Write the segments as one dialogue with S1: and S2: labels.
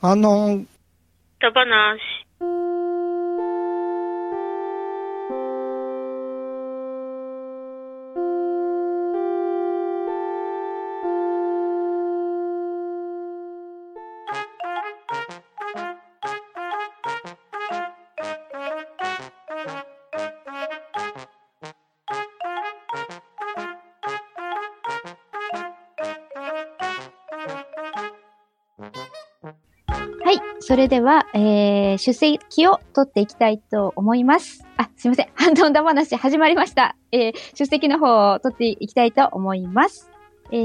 S1: あの、
S2: 歌話。
S3: はい。れでは、えー、出席を取っていきたいと思います。あ、すいません。ハンドンダ話始まりました。えー、出席の方を取っていきたいと思います。え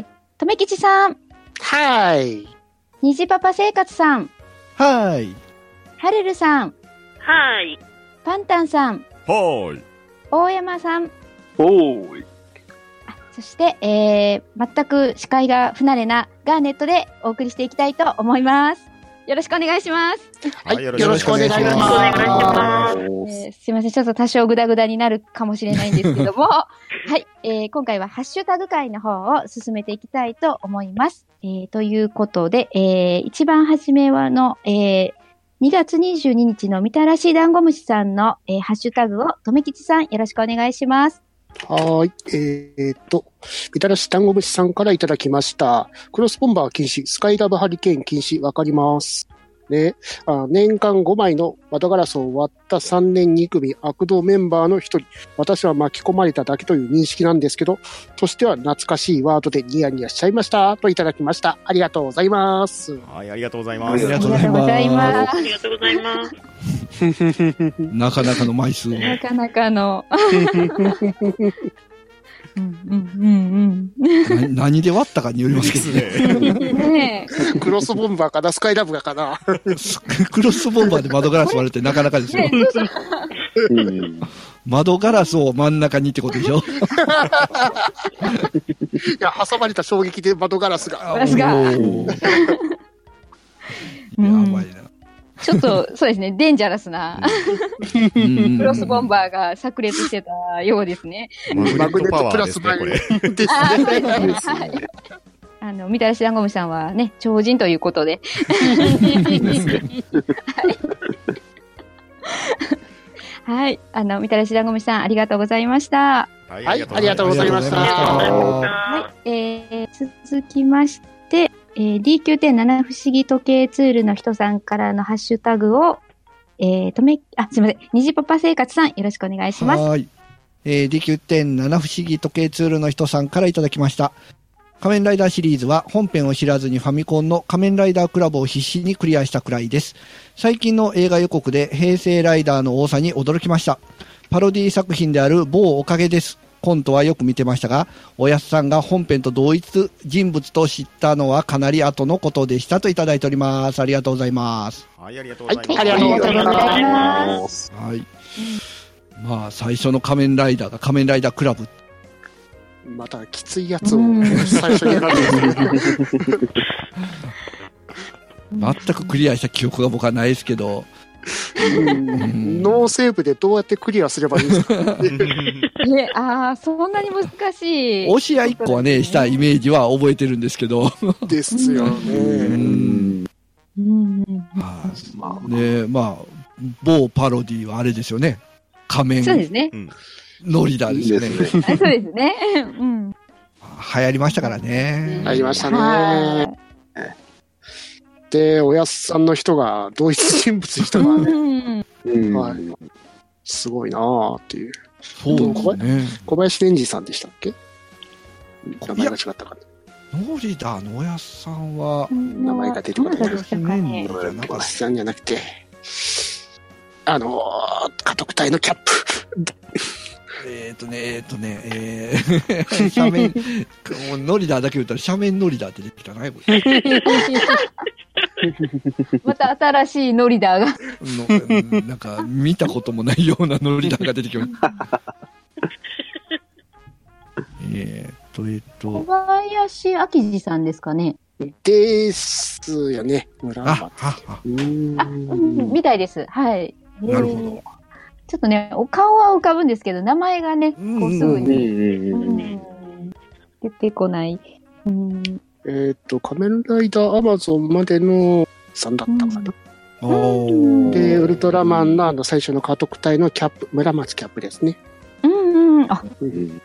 S3: ー、とめきちさん、
S4: はい。
S3: にじパパ生活さん、
S1: はい。
S3: はるるさん、
S2: はい。
S3: パンタンさん、
S5: はーい。
S3: 大山さん、
S6: おーい。
S3: そして、えー、全く視界が不慣れなガーネットでお送りしていきたいと思います。よろしくお願いします。
S4: はい。
S5: よ
S4: よろしくお願いします。
S2: お願いします。
S3: えーすいません。ちょっと多少グダグダになるかもしれないんですけども、はい、えー今回はハッシュタグ会の方を進めていきたいと思います。えーということで、えー一番初めはの、えー2月22日のみたらし団子虫さんの、えーハッシュタグを、とめきちさんよろしくお願いします。
S4: はーい。えーっと、みたらし団子虫さんからいただきました。クロスボンバー禁止、スカイラブハリケーン禁止、わかります。ね、あ年間5枚の窓ガラスを割った3年2組悪道メンバーの一人。私は巻き込まれただけという認識なんですけど、としては懐かしいワードでニヤニヤしちゃいました。といただきました。ありがとうございます。
S5: はい、あり。がとうございます。
S3: ありがとうございます
S2: ありがとうございます。
S1: なかなかの枚数を。
S3: なかなかの。うんうんうん
S1: な何で割ったかによりますけどね。
S4: クロスボンバーかな、スカイラブがかな。
S1: クロスボンバーで窓ガラス割れてなかなかですよ。窓ガラスを真ん中にってことでしょ？
S4: いや、挟まれた衝撃で窓ガラスが。
S3: ガラスが
S1: やばいな。
S3: ちょっと、そうですね、デンジャラスな、
S1: うん
S3: クロスボンバーが炸裂してたようですね。
S5: マグネットパワーですね、これ。
S4: です
S3: あーそう
S4: ね。
S3: ですね。はい。あの、みたらし団子虫さんはね、超人ということで。はい。あの、みたらし団子虫さん、ありがとうございました。
S5: はい
S4: はいありがとうございました
S3: はい。えー、続きまして、えー、DQ.7 不思議時計ツールの人さんからのハッシュタグを、えー、とめ、あ、すみません。虹パパ生活さん、よろしくお願いします。
S1: はい。えー、DQ.7 不思議時計ツールの人さんからいただきました。仮面ライダーシリーズは本編を知らずにファミコンの仮面ライダークラブを必死にクリアしたくらいです。最近の映画予告で平成ライダーの多さに驚きました。パロディ作品である某おかげです。コントはよく見てましたが、おやすさんが本編と同一人物と知ったのはかなり後のことでしたといただいております。ありがとうございます。
S5: はい、ありがとうございます。
S4: はいありがとうござい
S2: ます
S1: はい。まあ、最初の仮面ライダーが仮面ライダークラブ
S4: またきついやつを
S3: うん
S4: 最初に選んで
S1: 全くクリアした記憶が僕はないですけど、ん
S4: ノーセーブでどうやってクリアすればいいんですか？
S3: え、ああ、そんなに難しい。
S1: 押し合い1個はね、したイメージは覚えてるんですけど、
S4: ですよ
S1: う
S4: ね。
S1: ん
S3: うん。
S1: は
S6: ま
S1: いねまあ、某パロディはあれですよね。仮面
S3: そうですね。
S1: ノリダですよね。
S3: そうですね。うん。
S1: 流行りましたからね。
S4: ありましたねおやすさんの人が同一人物でした
S3: い。
S4: からね。
S3: うん。
S6: うん。
S4: はいすごいなーっていう。
S1: そうですね。
S4: 小林蓮司さんでしたっけ？名前が違ったかな。
S1: ノリダーのおやっさんは、
S4: 名前が出てこない
S3: どなたでしたかね。
S1: じゃなかっ
S4: 小林さんじゃなくて、あのー、家督隊のキャップ。
S1: たえっ、とね、えっ、とね、えー、斜面、もうノリダーだけ言ったら斜面ノリダーって出てきたな、これ。
S3: また新しいノリダーが。
S1: のなんか、見たこともないようなノリダーが出てきました。えっと、えっ
S3: 小
S1: と、
S3: 林明治さんですかね。
S4: ですよね。村
S1: あ、
S3: みたいです。はい。
S1: なるほど
S3: えーちょっとね、お顔は浮かぶんですけど、名前がね、こうすぐ
S6: うん
S3: に、出てこない。うん
S4: えっと、仮面ライダーアマゾンまでのさんだったかな。
S1: おー
S4: で、ウルトラマンのあの最初の家督隊のキャップ、村松キャップですね。
S3: うんうん。あ、
S6: うん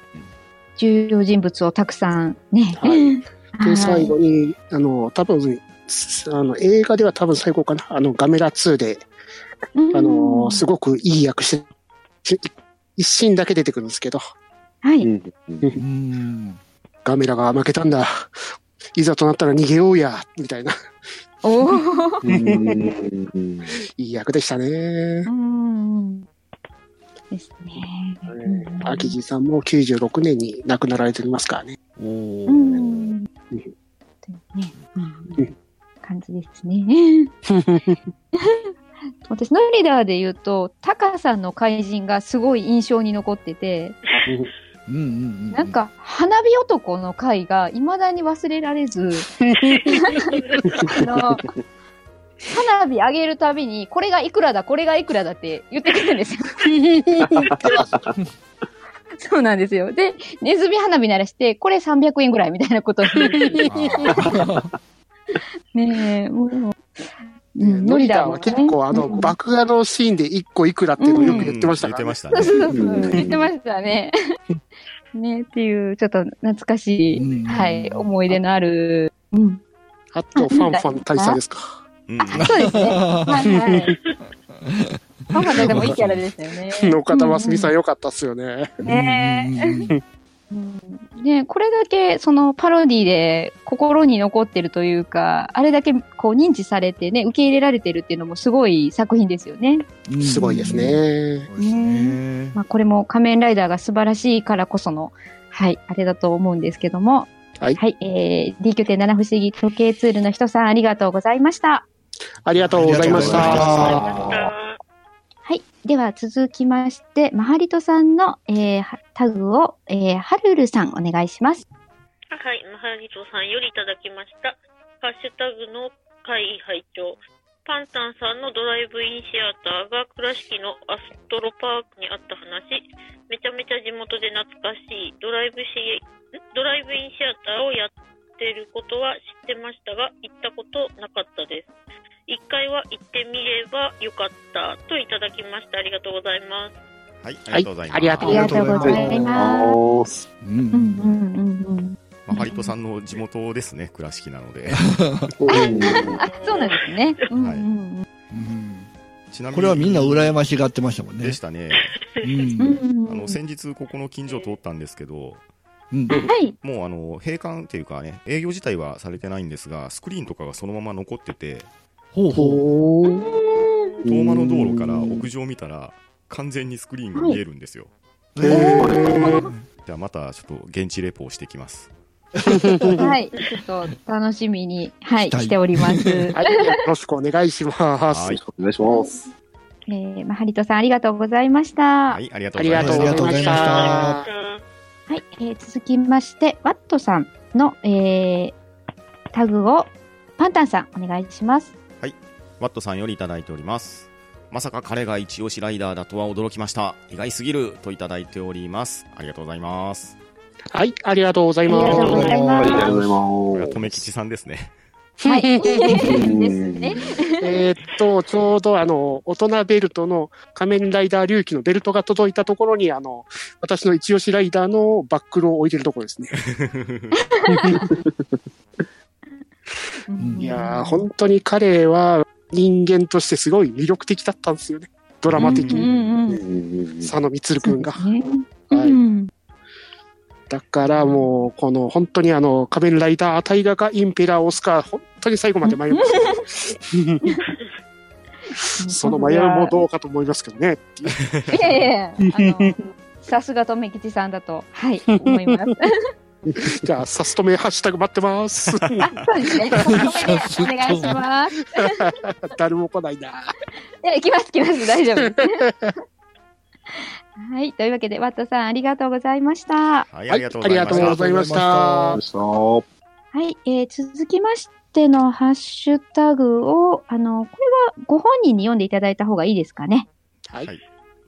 S3: 重要人物をたくさんね。
S4: はい
S3: はい
S4: で、最後に、あの、多分、すあの、映画では多分最後かな。あの、ガメラ2で、あの、すごくいい役して、し一シーンだけ出てくるんですけど、
S3: はい。
S6: うん
S1: うん。
S4: ガメラが負けたんだ。いざとなったら逃げようや、みたいな、
S3: おお。
S6: うん
S4: いい役でしたね。
S3: うん。ですね。うん
S4: 秋地さんも96年に亡くなられておりますからね。
S3: うん。というね、うん感じですね。私、ノリダーで言うと、タカさんの怪人がすごい印象に残ってて、
S1: うんうんうん。
S3: なん、か、花火男の回が未だに忘れられず、あの、花火上げるたびに、これがいくらだ、これがいくらだって言ってくるんですよ。そうなんですよ。で、ネズミ花火鳴らして、これ300円ぐらいみたいなことを言ってねえ、もう、うん、ノリダーも、ね、
S4: 結構あの、
S3: うん
S4: 爆破のシーンで1個いくらっていうのをよく言ってましたから、ね
S5: 言ってましたね。
S3: 言ってましたね。ね っていう、ちょっと懐かしい、
S1: うん
S3: はい、思い出のある、うん。
S4: あと、ファンファン大佐ですか？
S5: うん
S3: そうですね。はいはい。ママでもいいキャラでしたよね。
S4: 野方真澄さんよかったっすよね。
S3: ね
S1: うんうん
S3: ねこれだけそのパロディで心に残ってるというか、あれだけこう認知されてね、受け入れられてるっていうのもすごい作品ですよね。
S1: うん
S4: すごいです。ね。
S1: そうですね。
S3: まあこれも仮面ライダーが素晴らしいからこその、はい、あれだと思うんですけども。
S4: はい
S3: はい、えー、DQ.7 不思議時計ツールの人さんありがとうござした。
S4: ありがとうございまし
S1: ありがとうございま
S4: た。
S3: では続きまして、マハリトさんの、えータグを、えー、ハルルさんお願いします。
S2: はい、マハリトさんよりいただきました。ハッシュタグの会拝聴パンタンさんのドライブインシアターが倉敷のアストロパークにあった話、めちゃめちゃ地元で懐かしいドライブシドライブインシアターをやってることは知ってましたが、行ったことなかったです。一回は行ってみればよかったといただきました。ありがとうございます。
S5: はい、ありがとうございます。
S4: ありがと
S3: ありがとうございます。
S1: う
S3: うんんうんうんうん。
S5: まあ、ハリトさんの地元ですね、倉敷なので。
S3: あ、そうなんですね。うん
S5: はい
S3: うん
S1: うん
S5: ちなみに。
S1: これはみんな羨ましがってましたもんね。
S5: でしたね。
S1: うん
S3: うん。
S5: あの、先日ここの近所を通ったんですけど、
S1: うん
S3: はい。
S5: もうあの、閉館っていうかね、営業自体はされてないんですが、スクリーンとかがそのまま残ってて、
S1: ほうほ
S4: ほー。
S5: 遠間の道路から屋上見たら、完全にスクリーンが見えるんですよ。
S1: う。えー
S5: じゃあまたちょっと現地レポをしてきます。
S3: はい。ちょっと楽しみに、はい、しております。
S4: はい、よろしくお願いします。
S5: はい
S6: お願いします。
S3: えー、まあ、ハリトさんありがとうございました。はい。
S5: はい、ありがと
S4: あ
S5: うございま
S4: し
S1: ありがとうございました
S4: た。
S3: えー続きまして、ワットさんの、えー、タグを、パンタンさん、お願いします。
S5: ワットさんよりいただいております。まさか彼が一押しライダーだとは驚きました。意外すぎるといただいております。ありがとうございます。
S4: はい、ありがとうございます。
S3: ありがとうござい
S6: あ
S3: ます
S6: りがとうござい
S5: これは
S6: ま
S5: 留吉さんですね。
S3: はい。です
S6: す。
S3: ね。
S4: えーっと、ちょうどあの、大人ベルトの仮面ライダー龍騎のベルトが届いたところに、あの、私の一押しライダーのバックルを置いてるところですね。
S3: う ん
S4: いやー、本当に彼は人間としてすごい魅力的だったんですよね。ドラマ的
S3: うん
S4: に。
S3: うんうん
S4: 佐野光くんが。
S3: ね
S4: はい
S3: うん
S4: だからもう、この本当にあの、仮面ライダータイガがインペラーオスカー、本当に最後まで迷いました。その迷いもどうかと思いますけどね。
S3: いやいやいや、さすがとめきちさんだと、はい、思います。
S4: じゃあ、サストメハッシュタグ待ってます。
S3: あ、そうですね。お願いします。
S4: 誰も来ないな。
S3: いや、来ます来ます。大丈夫。はい。というわけで、ワットさん、ありがとうございました。
S5: はい、ありがとうございました。
S3: はい。えー、続きましてのハッシュタグを、あの、これはご本人に読んでいただいた方がいいですかね。
S4: はい。
S5: はい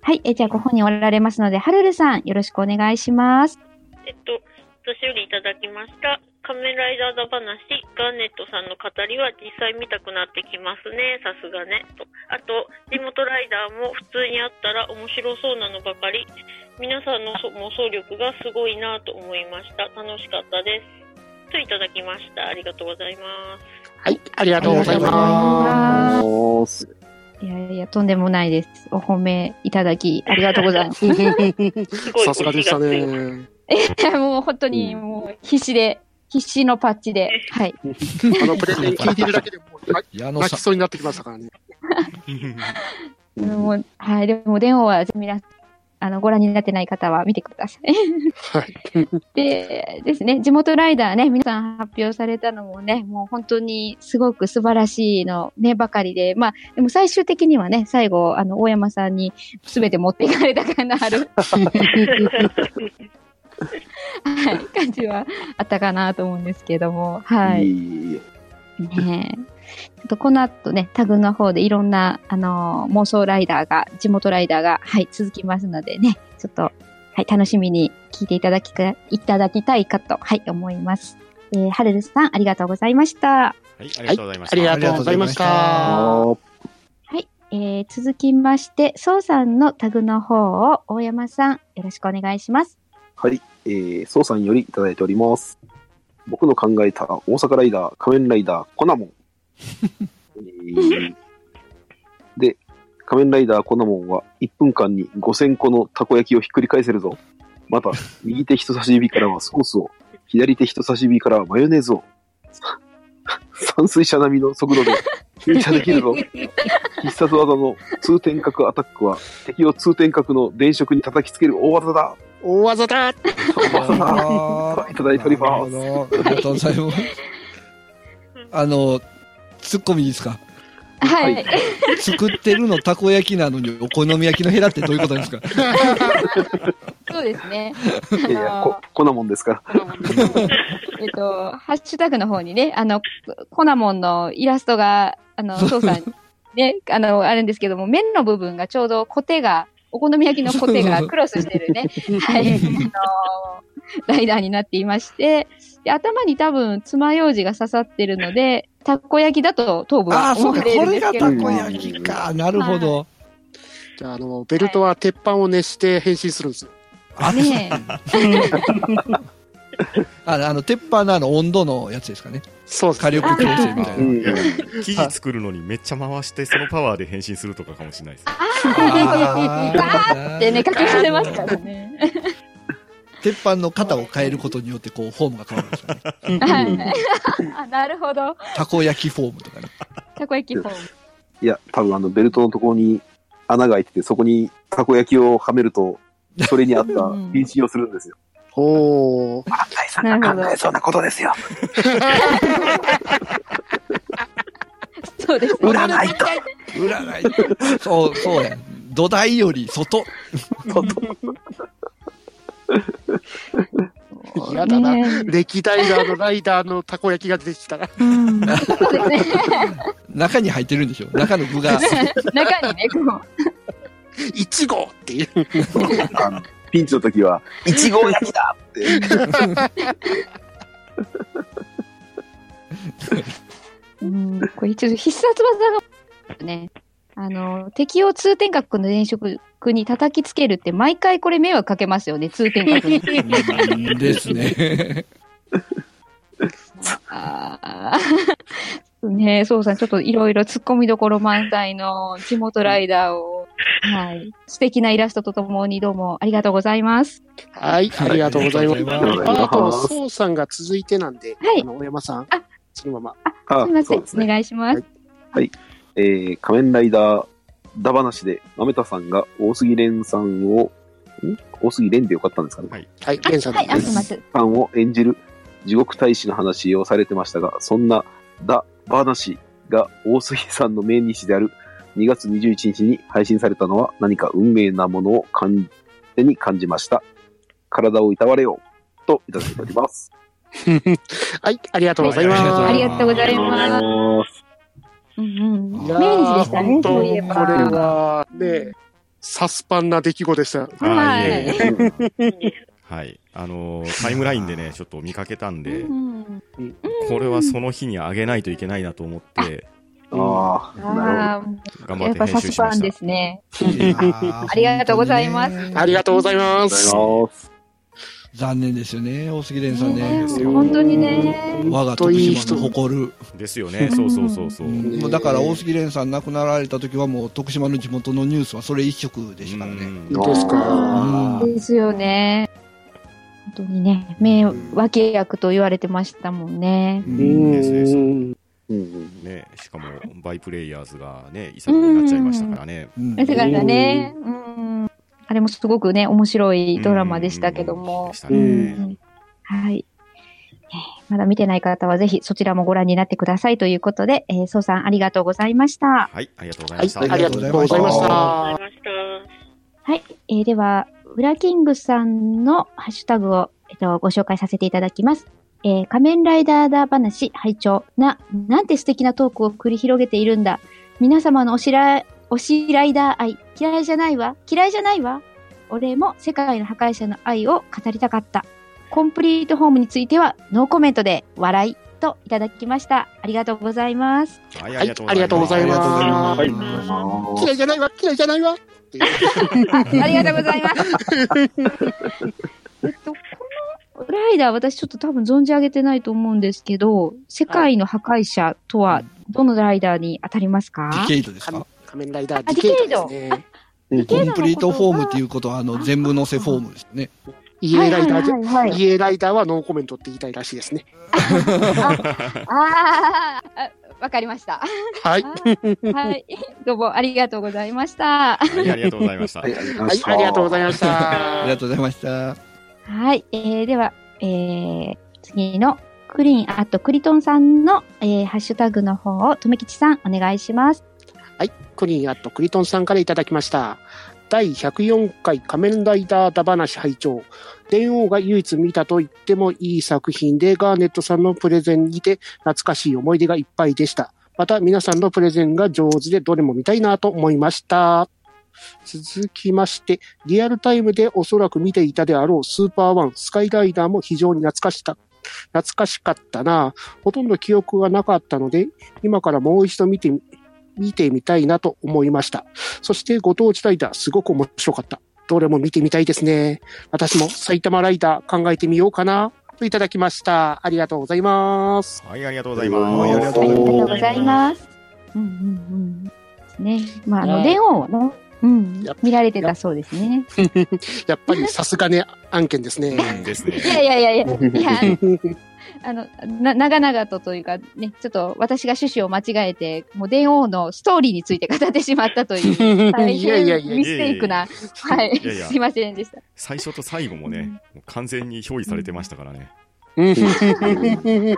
S3: はい。えーじゃあご本人おられますので、はるるさん、よろしくお願いします。
S2: えっと、私よりいただきました。仮面ライダーだ話、ガーネットさんの語りは実際見たくなってきますね。さすがね。と。あと、地元ライダーも普通にあったら面白そうなのばかり。皆さんのそ妄想力がすごいなと思いました。楽しかったです。といただきました。ありがとうございます。
S4: はい、ありがとうございま
S6: す。
S3: いやいや、とんでもないです。お褒めいただき、ありがとうございます。
S2: すごい
S4: す。さすがでしたね。
S3: もう本当に、もう必死で、必死のパッチで、はい。
S4: あのプレゼン 聞いてるだけでもう泣
S1: 矢野さん。
S4: 泣きそうになってきましたからね。
S3: も うはい。でも、電話は、皆さん、あの、ご覧になってない方は見てください。
S4: はい。
S3: でですね、地元ライダーね、皆さん発表されたのもね、もう本当にすごく素晴らしいのね、ばかりで、まあ、でも最終的にはね、最後、あの、大山さんに全て持っていかれたかなる、はい、感じはあったかなと思うんですけども、はい。
S6: いい
S3: ねえ。ちょっとこの後ね、タグの方でいろんな、あのー妄想ライダーが、地元ライダーが、はい、続きますのでね、ちょっと、はい、楽しみに聞いていただきか、いただきたいかと、はい、思います。えー、はるるさん、ありがとうございました。
S5: はい、ありがとうございました。
S4: ありがとうございました。
S3: はい、えー、続きまして、そうさんのタグの方を、大山さん、よろしくお願いします。
S6: はい。えー、ソウさんよりいただいております。僕の考えた大阪ライダー、仮面ライダー、コナモン。えーで、仮面ライダーコナモンは1分間に5000個のたこ焼きをひっくり返せるぞ。また、右手人差し指からはソースを、左手人差し指からはマヨネーズを、さ散水車並みの速度で噴射できるぞ。必殺技の通天閣アタックは敵を通天閣の電飾に叩きつける大技だ。
S4: 大技だ
S6: 大技だ。
S1: あ
S6: いただいております。
S1: ありがとうございます。あの、ツッコミいいですか？
S3: はい。
S6: はい
S1: 作ってるのたこ焼きなのにお好み焼きのヘラってどういうことですか？
S3: そうですね。
S6: いやいや、こ、こんなもんですか？ら。
S3: えっと、ハッシュタグの方にね、あの、コナモンのイラストが、あの、そうさんにね、あの、あるんですけども、面の部分がちょうどコテが、お好み焼きのコテがクロスしてるね、はい、あの、ライダーになっていまして、で頭に多分爪楊枝が刺さってるので、たこ焼きだと頭部
S1: ああ、そうか、
S3: は思われ
S1: こ
S3: るんですけど。
S1: れがたこ
S3: も、
S1: 焼きか。なるほど。
S4: じゃあ、あの、ベルトは鉄板を熱して変身するんですよ。
S1: あ
S3: ね。
S1: ああの、鉄板のあの温度のやつですかね。
S4: そうです
S1: 火力調整みたいな。
S6: うん。
S5: 生地作るのにめっちゃ回して、そのパワーで変身するとかかもしれないです。
S1: あー
S3: でね、かけられますからね。
S1: 鉄板の型を変えることによって、こう、フォームが変わるんですよね。
S3: はい。あなるほど。
S1: たこ焼きフォームとかね。
S3: たこ焼きフォーム。
S6: いや、多分あの、ベルトのところに穴が開いてて、そこにたこ焼きをはめると、それに合った変身をするんですよ。
S4: おー。
S6: 大さんが考えそうなことですよ。
S3: そうです。
S6: 占いと。
S1: 占い。そう、そうや。土台より外。
S4: 嫌だな。
S3: ね
S4: 歴代のあのライダーのたこ焼きが出てきたら。
S3: うん。
S1: 中に入ってるんでしょ？中の具が。
S3: 中にね、こう。
S4: 1号っていう。
S6: あのピンチの時は、いちご焼きだって。
S3: うん、これちょっと必殺技が、ね、あの、敵を通天閣の電飾に叩きつけるって毎回これ迷惑かけますよね、通天閣に。
S1: うんですね。
S3: あ ーねそうさん、ちょっといろいろ突っ込みどころ満載の地元ライダーを、はい、素敵なイラストとともにどうもありがとうございます。
S4: はい、ありがとうございます。
S1: ありがとうございます
S4: ああと、そうさんが続いてなんで、
S3: はい
S4: 大山さん
S3: あ、
S4: そのまま。
S6: あ
S3: すみません、
S6: ね
S3: お願いします。
S6: えー、仮面ライダー、だ話で、豆田さんが大杉蓮さんを、ん？大杉蓮でよかったんですかね
S5: はい。
S4: はい、さん
S3: はい、あ、
S4: ですす。
S3: みません。
S6: さんを演じる地獄大使の話をされてましたが、そんなダ・バーナシが大杉さんの命日である2月21日に配信されたのは何か運命なものを完全に感じました。体をいたわれようといただいております。
S4: はい、ありがとうございます。
S1: はい
S3: ありがとうございます。
S6: す。
S3: うんうん。でしたね、そういえ
S4: これ
S3: ば。
S4: はね、サスパンな出来事でした。
S3: はい
S5: はい。あのータイムラインでね、ちょっと見かけたんで、
S3: うん
S5: これはその日に上げないといけないなと思って、
S6: ああ、なるほど。
S3: ああ、やっぱ
S5: 頑張って編
S3: サスパンで
S5: 集しました。
S3: すね。
S1: あ
S3: ありがとうございます
S4: ありがとうございます。
S1: 残念ですよね、大杉蓮さん
S3: ね本当にね。
S1: 我が徳島の誇る。
S5: ですよね。そうそうそうそう。
S1: うんもうだから大杉蓮さん亡くなられた時はもう徳島の地元のニュースはそれ一色でしたからね。
S5: うん
S4: ですか
S3: ですよね。本当にね、名脇役と言われてましたもんね。
S1: う
S4: うん
S5: ですです
S6: うんうん。
S5: ね、しかも、バイプレイヤーズがね、遺作になっちゃいましたからね。
S1: うん
S3: だからね、うん。あれもすごくね、面白いドラマでしたけども
S5: でし。た
S3: う
S5: ね。
S3: んはい。えーまだ見てない方はぜひそちらもご覧になってくださいということで、えー、そうさんありがとうございました。
S5: はい、ありがとうござい
S4: はい
S5: ました。、
S4: ありがとうございまし
S6: ありがとうございました。
S3: はい。えーでは、ウラキングさんのハッシュタグを、えっと、ご紹介させていただきます。えー仮面ライダーダー話、拝聴な、なんて素敵なトークを繰り広げているんだ。皆様のおしら、おしライダー愛、嫌いじゃないわ、嫌いじゃないわ。俺も世界の破壊者の愛を語りたかった。コンプリートホームについては、ノーコメントで笑いといただきました。ありがとうございます。
S5: はい、
S4: はいありがとうございます
S1: ありがとうござい
S6: はい。
S1: ます
S6: あ
S4: 嫌いじゃないわ、嫌いじゃないわ。っていう
S3: あありがとうございます。えっと、このライダー、私ちょっと多分存じ上げてないと思うんですけど、世界の破壊者とはどのライダーに当たりますか？
S1: ディケイドです
S4: 仮
S1: か？
S4: 仮面ライダーディケイドですね。
S6: うん
S1: コンプリートフォームっていうことは、あの、全部乗せフォームですよね。
S4: 家ライダー
S3: はいはいはい
S4: ライダーはノーコメントって言いたいらしいですね。
S3: あーあ、わかりました。
S4: はい。
S3: はい。どうもありがとうございました。
S5: はい、ありがとうございました。
S6: はい、ありがとうございま
S4: はい、
S6: した。
S4: あり。がとうございました。
S3: はい。えー、では、えー、次のクリーンアットクリトンさんの、えー、ハッシュタグの方を、とめきちさん、お願いします。
S4: はい、クリーンアットクリトンさんからいただきました。第104回仮面ライダーだ話拝聴電王が唯一見たと言ってもいい作品で、ガーネットさんのプレゼンにて懐かしい思い出がいっぱいでした。また皆さんのプレゼンが上手でどれも見たいなと思いました。続きまして、リアルタイムでおそらく見ていたであろうスーパーワン、スカイライダーも非常に懐かしか懐かしかったな。ほとんど記憶がなかったので、今からもう一度見て、見てみたいなと思いました。そしてご当地ライダー、すごく面白かった。どれも見てみたいですね。私も埼玉ライダー考えてみようかな。といただきました。ありがとうございます。
S5: はい、ありがとうござい
S6: は
S5: ます。
S1: ありがとうございます
S3: うございます。うんうんうん。ね。まあ、あの、
S4: はい
S3: 電王をね、うん見られてたそうですね。
S4: やっぱりさすがね、案件ですね。
S5: うんですね。
S3: いやいやいやいや、いや、あの、な、長々とというか、ね、ちょっと私が趣旨を間違えて、もう電王のストーリーについて語ってしまったという、大変ミステイクな、はい
S5: いやいや、
S3: すいませんでした。
S5: 最初と最後もね、もう完全に表示されてましたからね。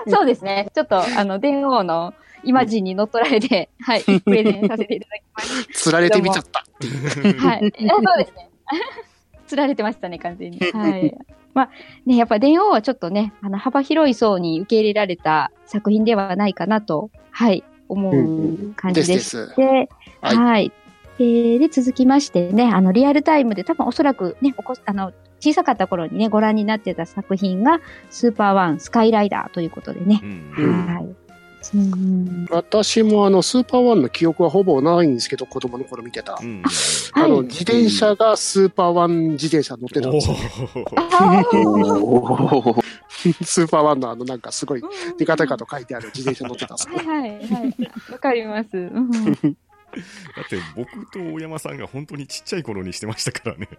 S3: そうですね。ちょっと、あの、電王のイマジンに乗っ取られて、はい、プレゼンさせていただきまし
S4: 釣られてみちゃった。
S3: た。はい。そうですね。釣られてましたね、完全に。はい。まあ、ね、やっぱ電王はちょっとね、あの、幅広い層に受け入れられた作品ではないかなと、はい、思う感じでし。て、
S4: はい
S3: はい。えーで、続きましてね、あの、リアルタイムで多分おそらくね、おこあの、小さかった頃にね、ご覧になってた作品が、スーパーワン、スカイライダーということでね
S5: う。ん。
S4: うん
S3: はい。うん
S4: 私もあの、スーパーワンの記憶はほぼないんですけど、子供の頃見てた
S5: う。ん。
S4: あの、
S3: はい。
S4: 自転車がスーパーワン自転車乗ってたん
S5: お
S4: ですよ。
S5: ー
S3: あー
S6: おー
S4: スーパーワンのあの、なんかすごい、デカデカと書いてある自転車乗ってたんですよ。
S3: はいはいはい。わかります。う ん
S5: だって僕と大山さんが本当にちっちゃい頃にしてましたからね。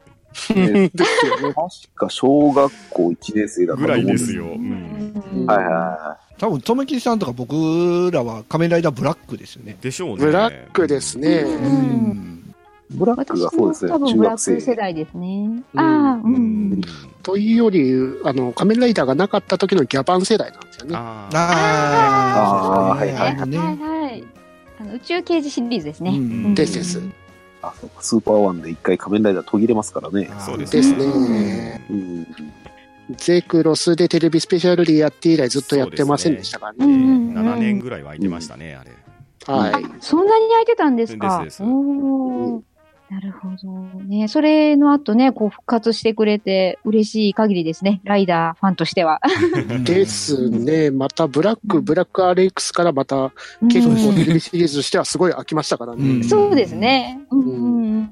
S6: ね
S4: ですよね。
S6: 確か小学校1年生だった
S5: ぐらいですよ。うん。
S6: はいはいは
S1: 多分、とめきちさんとか僕らは仮面ライダーブラックですよね。
S5: でしょうね。
S4: ブラックですね。
S3: う
S1: うん。
S6: ブラックがそうですね
S3: 多、分
S6: 中
S3: ブラッ。ク世代ですね。
S4: うん
S3: ああ、う
S5: うん
S3: ん。
S4: というより、あの、仮面ライダーがなかった時のギャバン世代なんですよね。
S5: あ
S1: あ
S6: はい
S3: はいはい。あの宇宙刑事シリーズですね。
S4: ですです
S6: あ、そうか、スーパーワンで一回仮面ライダー途切れますからね。
S5: あ、そうです
S4: です
S5: ね。
S4: ね。
S6: うん。
S4: ゼクロスでテレビスペシャルでやって以来ずっとやってませんでしたからね。
S3: うんうん
S5: 7年ぐらいは空いてましたね、あれ。
S4: はい。
S3: そんなに焼いてたんですか
S5: ですです
S3: おーなるほどね。それの後ね、こう復活してくれて嬉しい限りですね。ライダーファンとしては。
S4: ですね。また、ブラック、ブラックアレックスからまた、結構テレビシリーズとしてはすごい飽きましたからね。
S1: うん
S3: そうですね。うんうんうん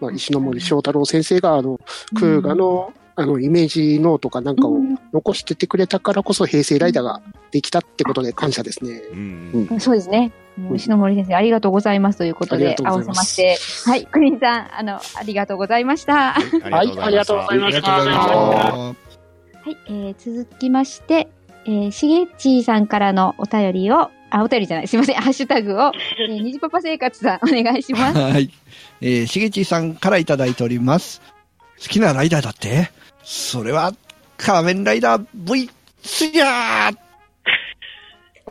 S4: まあ、石ノ森章太郎先生が、あの、クーガの、あの、イメージノートかなんかを残しててくれたからこそ、平成ライダーができたってことで感謝ですね。
S5: うん
S3: うんそうですね。もう石ノ森先生、ありがとうございますということで、合わせ
S4: ま
S3: して、はい、クリーンさん、あの、ありがとうございました。
S5: はい
S4: はいありがとうございました。
S3: はい、えー、続きまして、えー、しげちーさんからのお便りを、あ、お便りじゃない、すいません、ハッシュタグを、えー、にじパパ生活さん、お願いします。
S1: はい。えー、しげちさんからいただいております。好きなライダーだって？それは、仮面ライダー V スヤー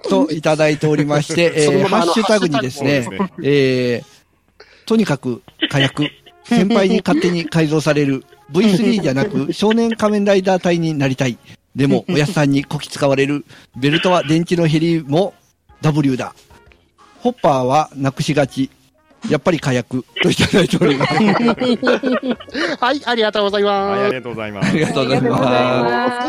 S1: といただいておりまして、えー、ハッシュタグにですね
S5: すね
S1: えー、とにかく火薬、先輩に勝手に改造される V3 じゃなく 少年仮面ライダー隊になりたい。でも、おやすさんにこき使われる。ベルトは電池のヘリも W だ。ホッパーはなくしがち。やっぱり火薬といただいております。
S4: はい、ありがとうござい
S5: はい、あ
S4: ま
S5: りがとうございます
S1: あり。がとうござい
S3: ありがとうござい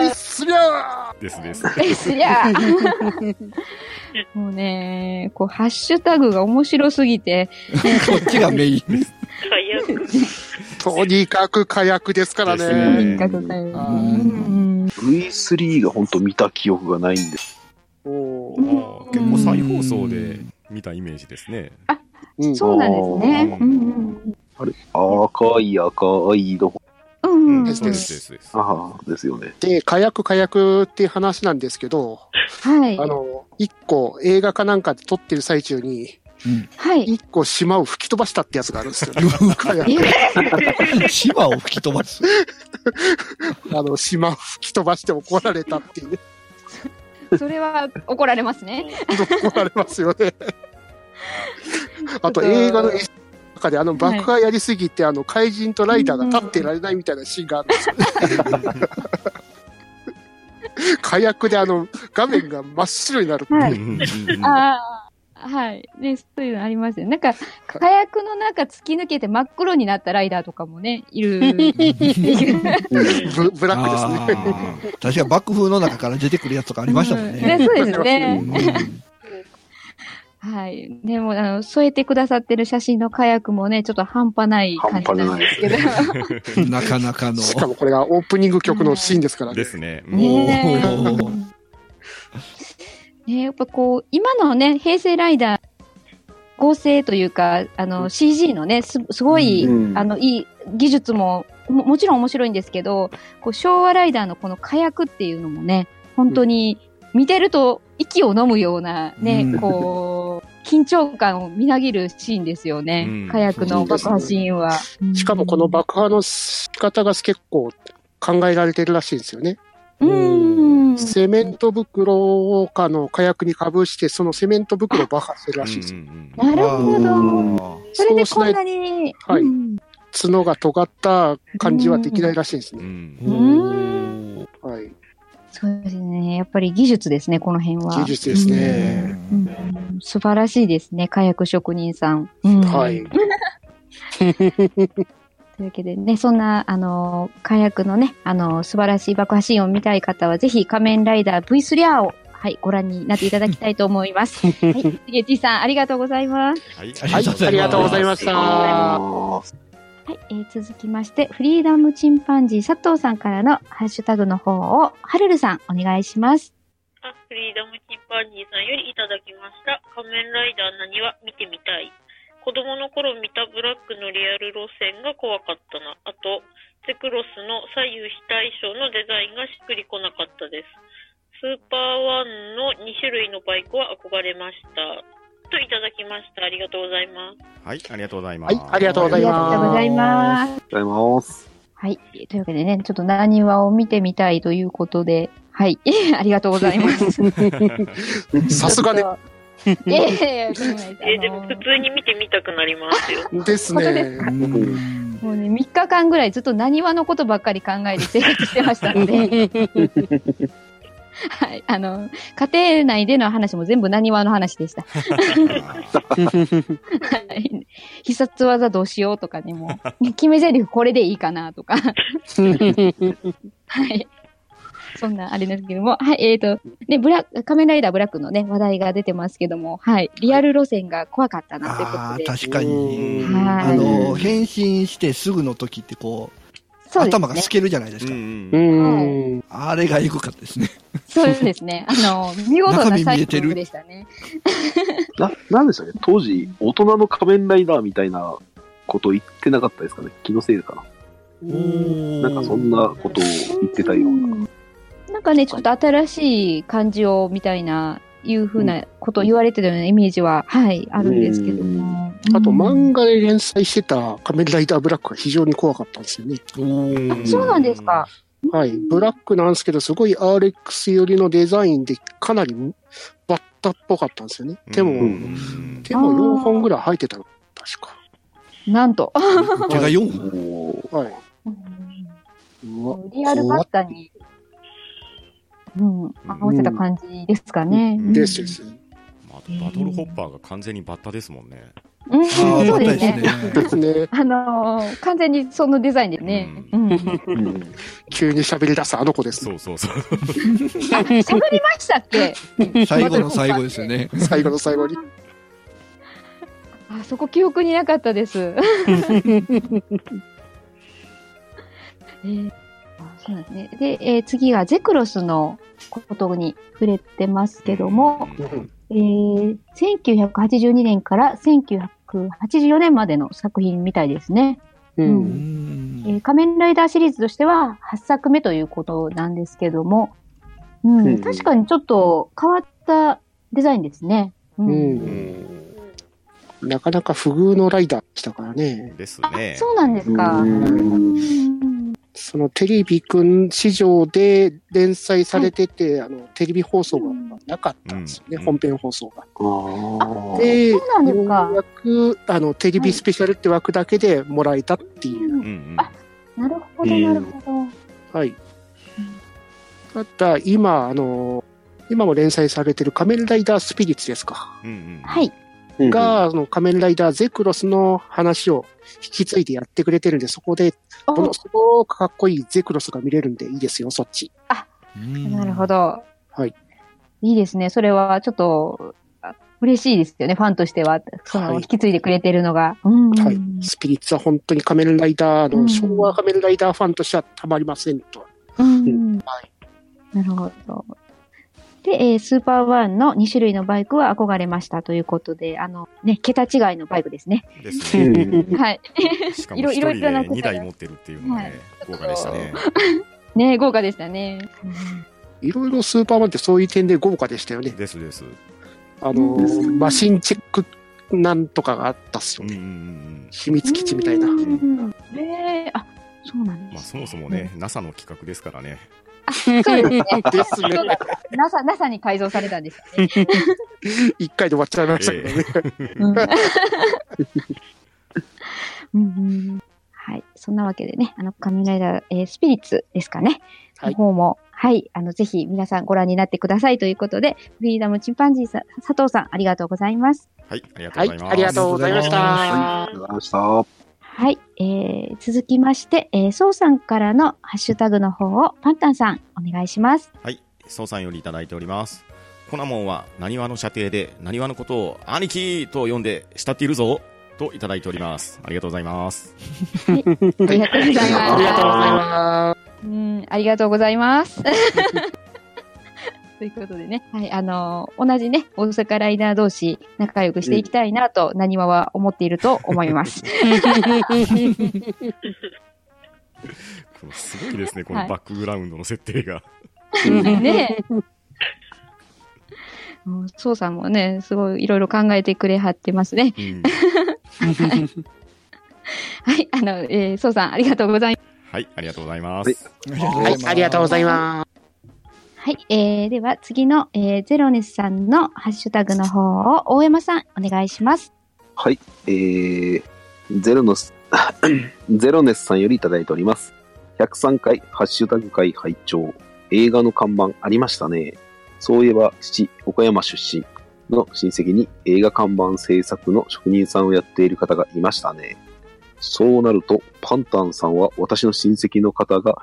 S1: ま
S4: す。すりゃ
S5: ですです。
S3: え、すりゃ もうね、こう、ハッシュタグが面白すぎて、
S1: す。こっちがメイン。
S2: 早く。
S4: とにかく火薬ですから
S5: です
S4: ね。
S5: ね
S3: 一角かよ。
S4: あー
S3: うん。
S6: V3 が本当見た記憶がないんです。
S4: お
S5: 結構再放送で見たイメージですね。
S4: うん
S3: そうなんですね。うんうん
S6: あれ？赤い赤いの。
S3: うん。うんうん。
S4: ですで
S5: そうですすで。
S6: ああ、ですよね。
S4: で、火薬火薬っていう話なんですけど、
S3: はい
S4: あ。の、一個映画かなんかで撮ってる最中に、
S3: はい。
S4: 一個島を吹き飛ばしたってやつがあるんですよ、ね。火 薬
S1: 島を吹き飛ばす？
S4: あの、島を吹き飛ばして怒られたっていうね。
S3: それは怒られますね。
S4: 怒られますよね。あと映画の中であの爆破やりすぎて、あの怪人とライダーが立ってられないみたいなシーンがあるんですよ。火薬であの画面が真っ白になるっていう。
S3: ああ、はい。ね、そういうのありますよ。なんか、火薬の中突き抜けて真っ黒になったライダーとかもね、いる。
S4: ブ ブラックですね。
S1: 確か爆風の中から出てくるやつとかありましたもんね。
S3: ね、そうですね。
S1: うん
S3: はい。でも、あの、添えてくださってる写真の火薬もね、ちょっと半端ない感じなんですけど。
S1: なかなかの。
S4: しかもこれがオープニング曲のシーンですからね。
S5: ですね。うん
S3: ね。ねやっぱこう、今のね、平成ライダー、合成というか、あの、CG のね、す、すごい、
S6: うん
S3: あの、いい技術もも、もちろん面白いんですけど、こう、昭和ライダーのこの火薬っていうのもね、本当に、見てると息を飲むようなね、
S1: うん
S3: こう、緊張感をみなぎるシーンですよね。
S5: うん
S3: 火薬の爆破シーンは。
S4: しかもこの爆破の仕方が結構考えられてるらしいんですよね。
S3: うん。
S4: セメント袋をあの火薬にかぶして、そのセメント袋を爆破してるらしいんです
S3: なるほど。
S1: ど。
S3: それでこん
S4: な
S3: に、
S4: はい
S3: うん
S4: 角が尖った感じはできないらしいんですね。
S5: うん
S3: うん
S4: はい。
S3: そうですね。やっぱり技術ですね、ここの辺は。
S4: 技術ですね。
S3: うん素晴らしいですね、火薬職人さん。うん
S4: はい。
S3: というわけでね、そんな、あの、火薬のね、あの、素晴らしい爆破シーンを見たい方は、ぜひ仮面ライダー V3R を、はい、ご覧になっていただきたいと思います。はい。しげちさん、ありがとうございます。
S5: はい。
S4: はい、ありがとうございました。
S3: はい、えー続きまして、フリーダムチンパンジー佐藤さんからのハッシュタグの方を、はるるさん、お願いします。
S2: あ、フリーダムチンパンジーさんよりいただきました。仮面ライダー何は見てみたい。子供の頃見たブラックのリアル路線が怖かったな。あと、セクロスの左右非対称のデザインがしっくりこなかったです。スーパーワンの2種類のバイクは憧れました。といただきました。ありがとうございます。
S5: はい、ありがとうございます。
S4: はいありがとうご
S3: あり
S4: ざいます
S3: がとうございます。
S6: りがとうございます。
S3: はい。というわけでね、ちょっと何話を見てみたいということで、はい。ありがとうございます。
S4: さすがね。
S3: いやいやいや、とんでもないです
S2: えーでも普通に見てみたくなりますよ。
S4: ですね。
S3: もうね、3日間ぐらいずっと何話のことばっかり考えて生活してましたので、はい。あの、家庭内での話も全部何話の話でした。はい。必殺技どうしようとかにも、決め台詞これでいいかなとか。はい。そんなあれですけども、はい、えっ、と、ね、ブラ仮面ライダーブラックのね、話題が出てますけども、はい、リアル路線が怖かったなということで。
S1: ああ、確かに。
S3: はい
S1: あの、変身してすぐの時ってこう、
S3: ね
S1: 頭が透けるじゃないですか。
S5: うん
S4: う
S5: うん
S4: ん。
S1: あれがエグかったですね。
S3: そうですね。あの、見事な
S1: 中身見
S3: 最
S1: えてる
S3: 後でしたね。
S6: な、なんでしたっけ？当時、大人の仮面ライダーみたいなこと言ってなかったですかね？気のせいかな。なんかそんなことを言ってたような。
S3: なんかね、ちょっと新しい感じを、みたいな、いうふうなことを言われてたようなイメージは、はい、あるんですけども。
S4: あと、
S3: うん
S4: 漫画で連載してた仮面ライダーブラックが非常に怖かったんですよね。
S1: お
S3: あそうなんですか。
S4: はい。ブラックなんですけど、すごい RX 寄りのデザインで、かなりバッタっぽかったんですよね。手も、
S5: うん
S4: 手も4本ぐらい入ってたの。確か。
S3: なんと。
S1: 手が4本。
S4: はい。うわ
S3: リアルバッタに、うん、合わせた感じですかね。
S5: うん
S4: ですです。
S5: バトルホッパーが完全にバッタですもんね。
S3: うん、そうですね。
S1: ね。
S4: ですね。
S3: あのー完全にそのデザインですね。うん。
S4: 急に喋り出すあの子です。
S5: そうそうそう。
S3: 喋りましたっけ？
S1: 最後の最後ですよね。
S4: 最後の最後に。
S3: あ、そこ記憶になかったです。えーあそうなんですね。で、えー次がゼクロスのことに触れてますけども、えー1982年から1984年までの作品みたいですね。
S4: う。
S1: うんん
S3: えー仮面ライダーシリーズとしては8作目ということなんですけども、うん
S6: うん
S3: 確かにちょっと変わったデザインですね。う
S4: うん
S5: うん
S4: なかなか不遇のライダーでしたからね。
S3: あ
S5: ですね。
S3: そうなんですか。
S6: うん
S3: うん
S4: そのテレビくん市場で連載されてて、あの、テレビ放送がなかったんですよね、
S5: うん
S4: 本編放送が。
S6: ああ。
S4: で、ようやく、あの、テレビスペシャルって枠だけでもらえたっていう。
S3: うん
S5: うんうん
S3: あなるほど、なるほど。
S4: はい。ただ、今、あの、今も連載されてる仮面ライダースピリッツですか。
S5: うんうん
S3: はい。
S6: うん
S4: が、あの、仮面ライダーゼクロスの話を引き継いでやってくれてるんで、そこで、
S3: お
S4: ものすごくかっこいいゼクロスが見れるんでいいですよ、そっち。
S3: なるほ。ど。
S4: はい。
S3: いいですね。それはちょっと、あ嬉しいですよね、ファンとしては。その、
S4: はい
S3: 引き継いでくれてるのが。うん。
S4: はい。スピリッツは本当に仮面ライダーの、
S3: うん
S4: 昭和仮面ライダーファンとしてはたまりませんと。
S3: うん。
S4: はい
S3: なるほど。で、えースーパーワンの2種類のバイクは憧れましたということで、あの、ね、桁違いのバイクですね。
S5: です
S6: う
S5: ね。
S6: ん
S3: はい。
S5: しかも一人で
S3: いろいろな
S5: 2台持ってるっていうのが ね、豪華でしたね。
S3: ね、豪華でしたね。
S4: いろいろスーパーマンってそういう点で豪華でしたよね。
S5: ですです。
S4: あの
S3: う、
S4: マシンチェックなんとかがあったっすよね。
S5: ん
S4: 秘密基地みたいな
S3: う。んへえあ、そうなん
S5: うん。まあ
S3: です、
S5: そもそもね、NASA の企画ですからね。
S3: そうですね。
S4: ですね。
S3: NASA、NASA に改造されたんですよね。
S4: 一回で終わっちゃいましたけどね。
S3: はい。そんなわけでね、あの、仮面ライダー、えースピリッツですかね。
S4: はい
S3: の方も、はい。あの、ぜひ皆さんご覧になってくださいということで、フリーダムチンパンジーさん、佐藤さん、ありがとうございます。
S5: はい、ありがとう
S4: はい
S5: ございます。
S4: ありがとうございました。
S6: ありがとうございました。
S3: はい。えー、続きまして、えー、そうさんからのハッシュタグの方を、パンタンさん、お願いします。
S5: はい、総さんよりいただいております。コナモンは、なにわの射程で、なにわのことを、兄貴と呼んで、慕っているぞ。といただいております。ありがとうございます。
S3: ありがとうございます。
S4: ありがとうございます。
S3: うん、ありがとうございます。ということでね、はい、あのー同じね、大阪ライダー同士仲良くしていきたいなと、なにわは思っていると思います。
S5: このすごいですね、この
S3: はい
S5: バックグラウンドの設定が。
S3: ねえ。もうそうさんもね、すごいいろいろ考えてくれはってますね。
S5: うん
S3: はい、あの、えー、そうさんありがとうございます。
S5: はい、ありがとうございます。
S6: はい
S4: はい、ありがとうございます。
S3: はい、えー、では次の、えー、ゼロネスさんのハッシュタグの方を、大山さんお願いします。
S6: はい。えー、ゼロのス、ゼロネスさんよりいただいております。103回ハッシュタグ会拝聴映画の看板ありましたね。そういえば、父、岡山出身の親戚に映画看板制作の職人さんをやっている方がいましたね。そうなると、パンタンさんは私の親戚の方が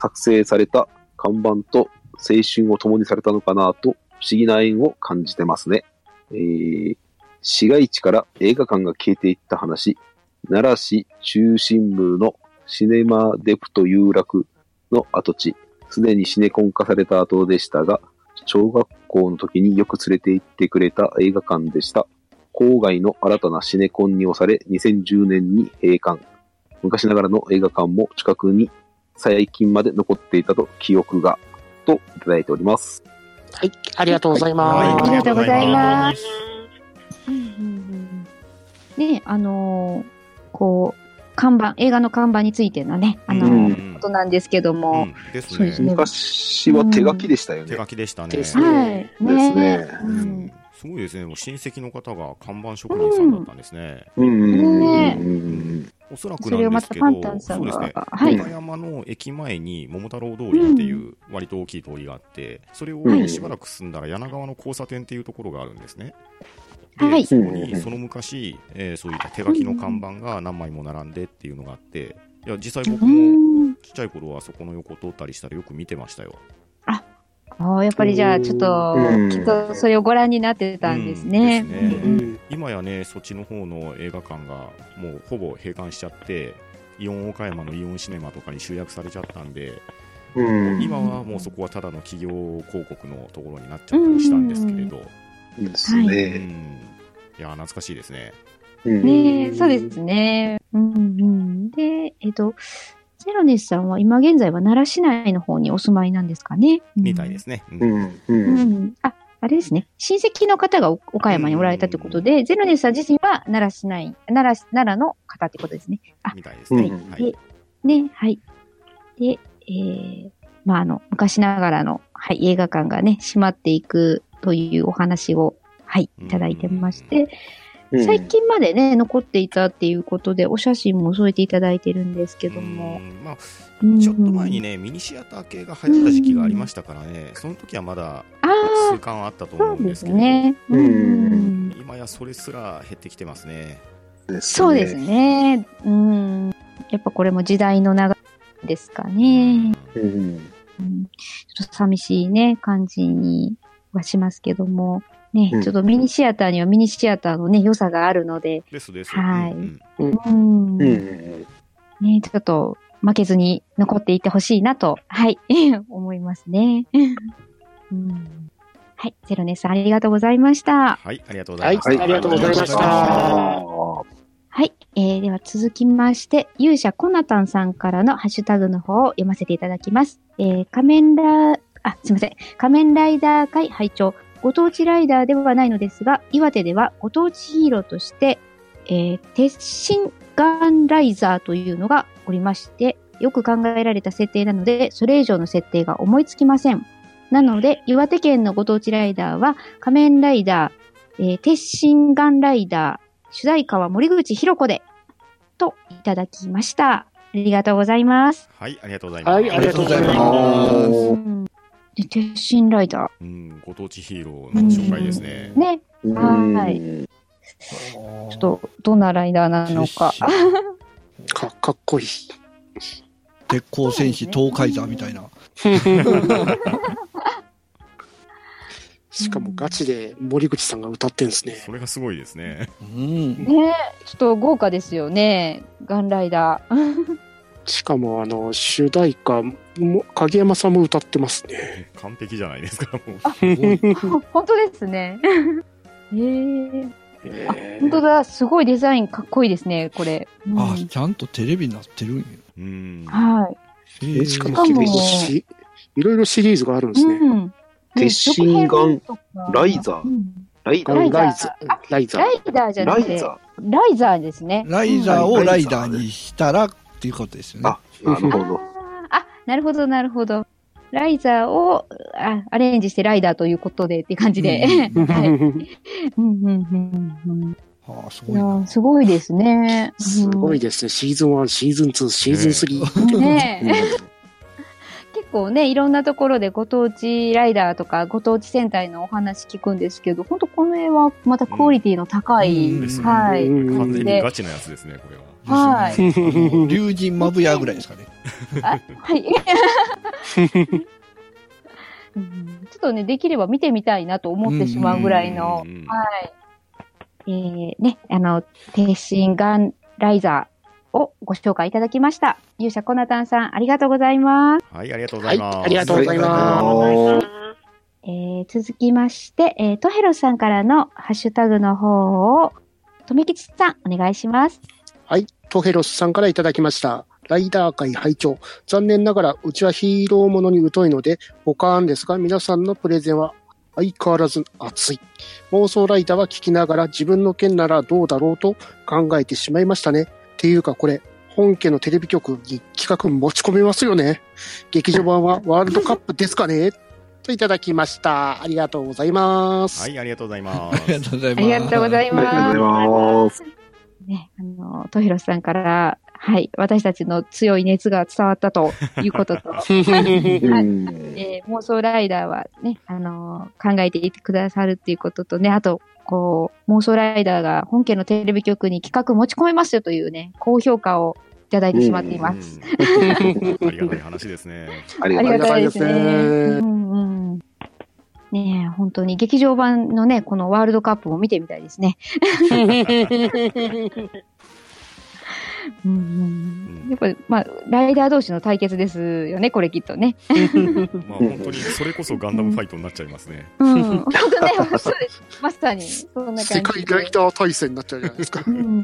S6: 作成された看板と青春を共にされたのかなと不思議な縁を感じてますね。えー、市街地から映画館が消えていった話、奈良市中心部のシネマデプト有楽の跡地、すでにシネコン化された後でしたが、小学校の時によく連れて行ってくれた映画館でした。郊外の新たなシネコンに押され、2010年に閉館。昔ながらの映画館も近くに最近まで残っていたと記憶が、といただいております。
S4: はい、ありがとうございます。
S3: ありがとうございます
S2: す。
S3: うんうんうんねあのーこう、看板、映画の看板についてのね、あのー
S6: うん
S3: ことなんですけども、
S5: うんですね
S3: そうですね
S6: 昔は手書きでしたよね。
S5: 手書きでしたね。
S3: はい。
S6: ですね
S3: う
S5: うん
S3: ん
S5: すごいですね。もう親戚の方が看板職人さんだったんですね。
S6: うん。
S3: ね
S6: うん
S5: おそらく
S3: それをまた
S5: なんですけど、そうんですね。
S3: が、はい。
S5: 岡山の駅前に桃太郎通りっていう割と大きい通りがあって、それを
S6: うん
S5: しばらく進んだら柳川の交差点っていうところがあるんですね。で、
S3: はい
S5: そこにその昔、えーそういった手書きの看板が何枚も並んでっていうのがあって、いや、実際僕
S3: う
S5: も
S3: ん
S5: ちっちゃい頃はそこの横通ったりしたらよく見てましたよ。
S3: ああ、やっぱりじゃあ、ちょっと
S6: うん、
S3: きっとそれをご覧になってたんですね。
S5: うんですね
S3: うん
S5: 今やね、そっちの方の映画館がもうほぼ閉館しちゃって、イオン岡山のイオンシネマとかに集約されちゃったんで、
S6: うん。
S5: 今はもうそこはただの企業広告のところになっちゃったりしたんですけれど、
S6: です
S5: うん
S6: ね。
S5: いや、懐かしいですね。
S6: うん
S3: ねえ、そうですね。うんうん。で、えっと、ゼロネスさんは今現在は奈良市内の方にお住まいなんですかね。うん
S5: みたいですね。うん
S6: うん。う。
S3: うんん。あ、あれですね。親戚の方がお岡山におられたということで、ゼロネスさん自身は奈良市内、奈良、奈良の方ってことですね。あ、
S5: みたいですね。
S6: うん
S5: はい。
S3: ね、はい。で、えー、まあ、あの、昔ながらの、はい、映画館がね、閉まっていくというお話を、はい、いただいてまして、最近までね、残っていたっていうことで、お写真も添えていただいてるんですけども。
S5: うんまあ、
S3: うん
S5: ちょっと前にね、ミニシアター系が流行った時期がありましたからね、その時はまだ
S3: あ
S5: 数
S3: あ、
S5: 巻はあったと
S3: そううんです
S5: けど、
S3: ね。
S5: 今やそれすら減ってきてますね。
S3: そうです。ね。うん。やっぱこれも時代の流れですかね。
S6: うん。
S3: うん、ちょっと寂しいね、感じにはしますけども。ね、
S6: うん
S3: ちょっとミニシアターにはミニシアターのね、良さがあるので、
S5: ですです。
S3: はい
S5: うん。
S3: ね、ちょっと負けずに残っていってほしいなと、はい、思いますね。うん、はい、ゼロネさんありがとうございました。
S5: はい、ありがとうございました。
S4: はいありがとうございました
S6: あ
S3: はい、えー、では続きまして、勇者コナタンさんからのハッシュタグの方を読ませていただきます。えー、仮面ライ、あ、すいません。仮面ライダー会会長、ご当地ライダーではないのですが、岩手ではご当地ヒーローとして、えー、鉄心ガンライザーというのがおりまして、よく考えられた設定なので、それ以上の設定が思いつきません。なので、岩手県のご当地ライダーは、仮面ライダー、えー、鉄心ガンライダー、主題歌は森口博子で、といただきました。ありがとうございます。
S5: はい、ありがとうございます。
S4: はい、ありがとうござい
S6: あ
S4: ます。
S6: ー
S3: うんで鉄心ライダ
S5: うん、ご当地ヒーローの紹介ですね
S3: ー。。ね、
S6: うん
S3: はいちょっと、どんなライダーなのか。
S4: かかっこいい。
S1: 鉄鋼戦士東海座みたいな。
S4: しかもガチで森口さんが歌ってんですね。
S5: それがすごいですね。
S1: うん。
S3: ねちょっと豪華ですよね。ガンライダー。
S4: しかも、あの、主題歌も、影山さんも歌ってますね。
S5: 完璧じゃないですか、もう。
S3: 本当ですね。えー、あ
S4: えー
S3: 本当だ。すごいデザインかっこいいですね、これ。うん
S1: あ、ちゃんとテレビになってるんや。
S5: うん。
S3: はい。
S1: へえ
S4: しかも
S3: しかも
S4: しいろいろシリーズがあるんですね。
S3: うん。
S6: 鉄心ガンライザー
S3: うん
S6: ライ
S3: ー
S4: ンライザー。ライザー
S3: ラ。イダーじゃなくて、
S6: ライザ
S3: ライザーですね。
S1: ライザーをライダーにしたらっていうことですよね。
S6: あ、なるほど。
S3: なるほど、なるほど。ライザーをあアレンジしてライダーということでっていう感じで。
S1: うん
S3: は
S1: す
S3: い
S1: ごいな。
S3: やーすごいですね。
S4: すごい
S3: で
S4: ですね。シーズン1、シーズン2、シーズン3。
S3: すねえ。結構ね、いろんなところでご当地ライダーとかご当地戦隊のお話聞くんですけど、本当この絵はまたクオリティの高い、
S1: うん
S5: ですね
S3: はい。
S4: うん
S5: 完全に
S3: で
S5: ガチなやつですね、これは。
S3: はい
S1: 竜神マブヤぐらいですかね。
S3: あはい。うんちょっとね、できれば見てみたいなと思ってしまうぐらいの、はい。えー、ね、あの、天津ガンライザーをご紹介いただきました。勇者コナタンさん、ありがとうございます。
S5: はい、ありがとうござ
S4: はいい、
S5: ます。
S4: ありがとうござい
S6: あ
S4: ます。
S3: えー、続きまして、えー、トヘロさんからのハッシュタグの方を、とめきちさん、お願いします。
S4: はい、トヘロスさんからいただきました。ライダー界拝聴残念ながら、うちはヒーローものに疎いので、ポカーンですが、皆さんのプレゼンは相変わらず熱い。妄想ライダーは聞きながら自分の件ならどうだろうと考えてしまいましたね。っていうかこれ、本家のテレビ局に企画持ち込めますよね。劇場版はワールドカップですかねといただきました。ありがとうございます。
S5: はい、ありがとうございま
S1: ありが
S5: す。
S1: とうございます。
S3: ありがとうござい
S6: ます。
S3: す。ね、あの、トヘロさんから、はい、私たちの強い熱が伝わったということと、
S6: う ん
S3: えー妄想ライダーはね、あのー考えていてくださるっていうこととね、あと、こう、妄想ライダーが本家のテレビ局に企画持ち込めますよというね、高評価をいただいてしまっています。
S5: うん ありがたい話ですね。
S6: あり
S3: あり
S6: がとうございます。
S3: がたいですね。
S4: ありがたいですね
S3: うんうん。ねえ、本当に劇場版のね、このワールドカップも見てみたいですね。うんうん、やっぱり、まあ、ライダー同士の対決ですよね、これきっとね。
S5: まあ本当にそれこそガンダムファイトになっちゃいますね。
S3: うん。本当ね、そうですまさに、そんな感じで。
S4: 世界ライダー対戦になっちゃうじゃないですか
S3: う。ん。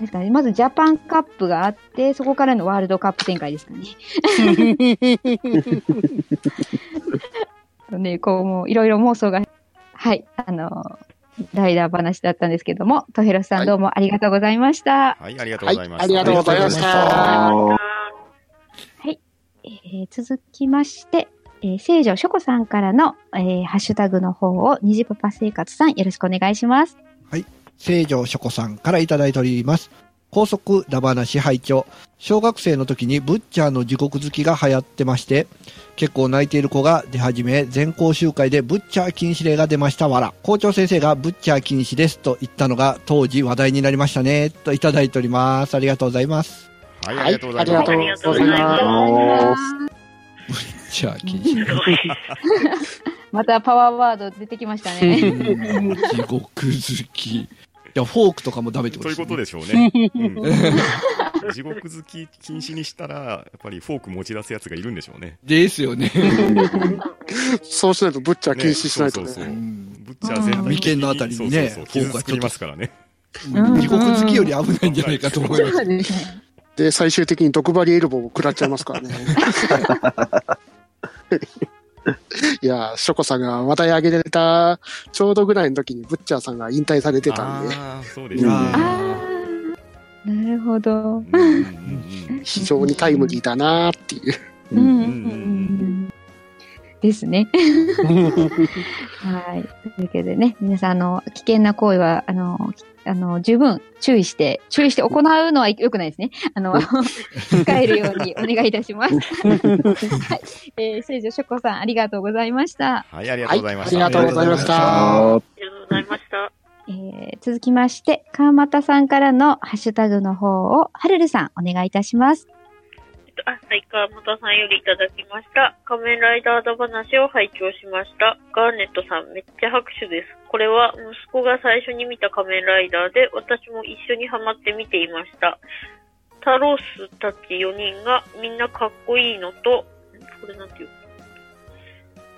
S3: ですかね。まずジャパンカップがあって、そこからのワールドカップ展開ですかね。ね、こう、もういろいろ妄想が、はい、あの、ライダー話だったんですけども、トヘロスさんどうもありがとうございました。
S5: はい、ありがとうございました。
S4: はいありがとうございました
S6: あ
S3: えー続きまして、えー、聖女書子さんからの、えーハッシュタグの方を、にじパパ生活さんよろしくお願いします。
S1: 聖女書子さんからいただいております。高速ダ話拝聴小学生の時にブッチャーの地獄好きが流行ってまして、結構泣いている子が出始め、全校集会でブッチャー禁止令が出ましたわら。校長先生がブッチャー禁止ですと言ったのが当時話題になりましたね、といただいております。ありがとうございます。
S5: はい、
S4: はい
S5: ありがとうございます。
S4: ありがとうございます
S1: ブッチャー禁止。
S3: またパワーワード出てきました
S1: う
S3: ね。
S1: ん地獄好き。いや、フォークとかもダメってこと
S5: という
S1: です、ね。
S5: ことでしょうね。うん 地獄好き禁止にしたら、やっぱりフォーク持ち出すやつがいるんでしょうね。
S1: ですよね。
S4: そうしないとブッチャー禁止しないとね。
S5: ねそうそうそう
S1: うん
S5: ブッチャー全体的
S1: 眉間のあたりにね
S5: そうそうそう傷作りますからね。
S3: うん
S1: 地獄好きより危ないんじゃないかと思います。
S3: で、
S4: 最終的に毒針エルボーを食らっちゃいますからね。いやー、ショコさんが話題上げられた、ちょうどぐらいの時にブッチャーさんが引退されてたんで、
S5: ああ、そうでした
S1: あ
S5: ね。
S3: なるほど。
S4: 非常にタイムリーだなーっていう。
S3: ですね。はい。というわけでね、皆さん、あの、危険な行為は、あの、きあの、十分注意して、注意して行うのは良くないですね。あの、控えるようにお願いいたします。はい。えー、聖女ショコさん、ありがとうございました。
S5: はい、ありがとうございました。
S4: はいありがとうございました
S6: あ
S2: ありがとうございました。
S3: えー、続きまして、川又さんからのハッシュタグの方を、はるるさん、お願いいたします。
S2: あ、はい、川又さんよりいただきました。仮面ライダーだ話を拝聴しました。ガーネットさん、めっちゃ拍手です。これは息子が最初に見た仮面ライダーで、私も一緒にハマって見ていました。タロスたち4人がみんなかっこいいのと、これなんていう？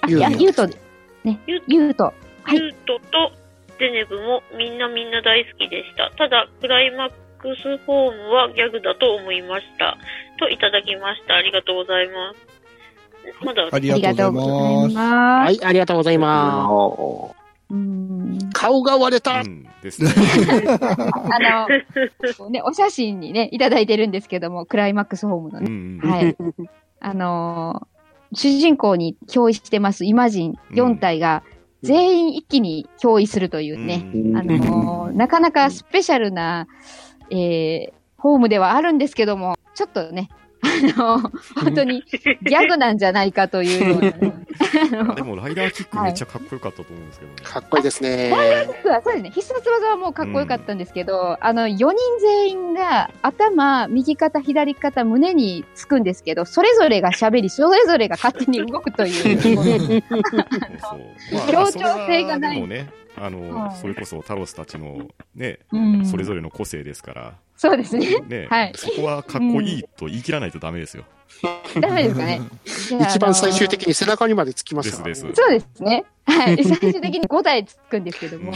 S3: あ、いや、ゆうと、ね、
S2: ゆう
S3: ゆうと。はい
S2: ユートとゼネブもみんなみんな大好きでした。ただ、クライマックスフォームはギャグだと思いました。といただきました。ありがとうございます。まだ、
S1: あり
S3: が
S1: がとう
S3: ござ
S1: います。
S4: はい、ありがとうございま
S6: ー
S3: す。
S4: 顔が割れた、
S5: うんですね。
S3: あの、ね、お写真にね、いただいてるんですけども、クライマックスホームのね。
S5: うんうん
S3: はい。あのー主人公に憑依してますイマジン4体が全員一気に憑依するというね、
S5: うん
S3: あのーなかなかスペシャルな、えー、ホームではあるんですけども、ちょっとね、の、本当にギャグなんじゃないかというようなね。あの
S5: でも、ライダーキックめっちゃかっこよかったと思うんですけどね。
S4: かっこいいですね。
S3: 僕はそうですね。必殺技はもうかっこよかったんですけど、あの、4人全員が頭、右肩、左肩、胸につくんですけど、それぞれが喋り、それぞれが勝手に動くという。
S5: そう。
S3: 協調性がない
S5: あの、
S3: はい
S5: それこそタロスたちのね、
S3: うん
S5: それぞれの個性ですから、
S3: そうですね。
S5: ね、
S3: はい
S5: そこはかっこいいと言い切らないとダメですよ。
S3: ダメですかね。
S4: 一番最終
S3: あ
S4: 的に背中にまでつきま
S5: ですです。
S3: のそうですね。はい。最終的に5台つくんですけども。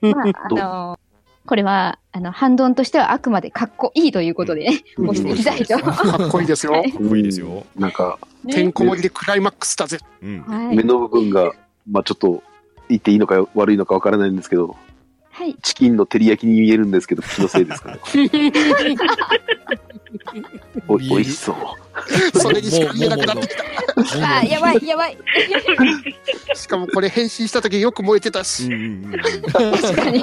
S3: まあ、あのこれは、あの、反論としてはあくまでかっこいいということでね、
S6: うん
S3: 押していきたいと。
S4: かっこいいですよ。
S3: はい
S5: かっこいいですよ。
S6: なんか、
S4: てんこ盛りでクライマックスだぜ。
S5: うん。
S3: はい
S6: 目。の部分が、まあちょっと、言っていいのか悪いのかわからないんですけど、
S3: はい。
S6: チキンの照り焼きに見えるんですけど、気のせいですかね。お
S1: 見える
S6: 美味しそう。
S4: それにしか見えなくなってきた。
S3: あー、やばい、やばい。
S4: しかもこれ変身した時よく燃えてた
S5: うん
S4: し。
S3: 確かに。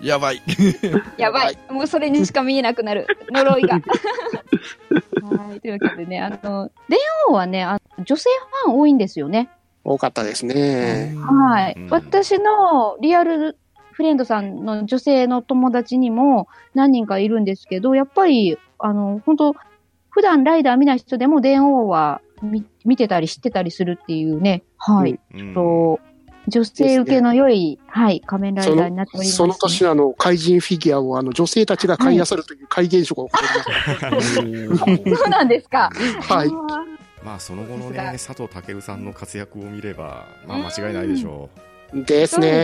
S1: やばい。
S3: やばい。もうそれにしか見えなくなる。呪いが。はい。というわけでね、あの、電王はね、あ女性ファン多いんですよね。
S4: 多かったですね。
S3: はい。
S5: うん
S3: 私のリアルフレンドさんの女性の友達にも何人かいるんですけど、やっぱり、あの、本当普段ライダー見ない人でも電王は見見てたり知ってたりするっていうね、はい。
S5: うん
S3: と女性受けの良い、はい、仮面ライダーになっております、
S4: その年のあの怪人フィギュアをあの女性たちが買い漁るという怪現象が起こりまし
S3: そうなんですか。
S4: た。はい。
S5: まあ、その後のね、
S3: さ
S5: 佐藤健さんの活躍を見れば、まあ、間違いないでしょ
S4: です
S3: そうで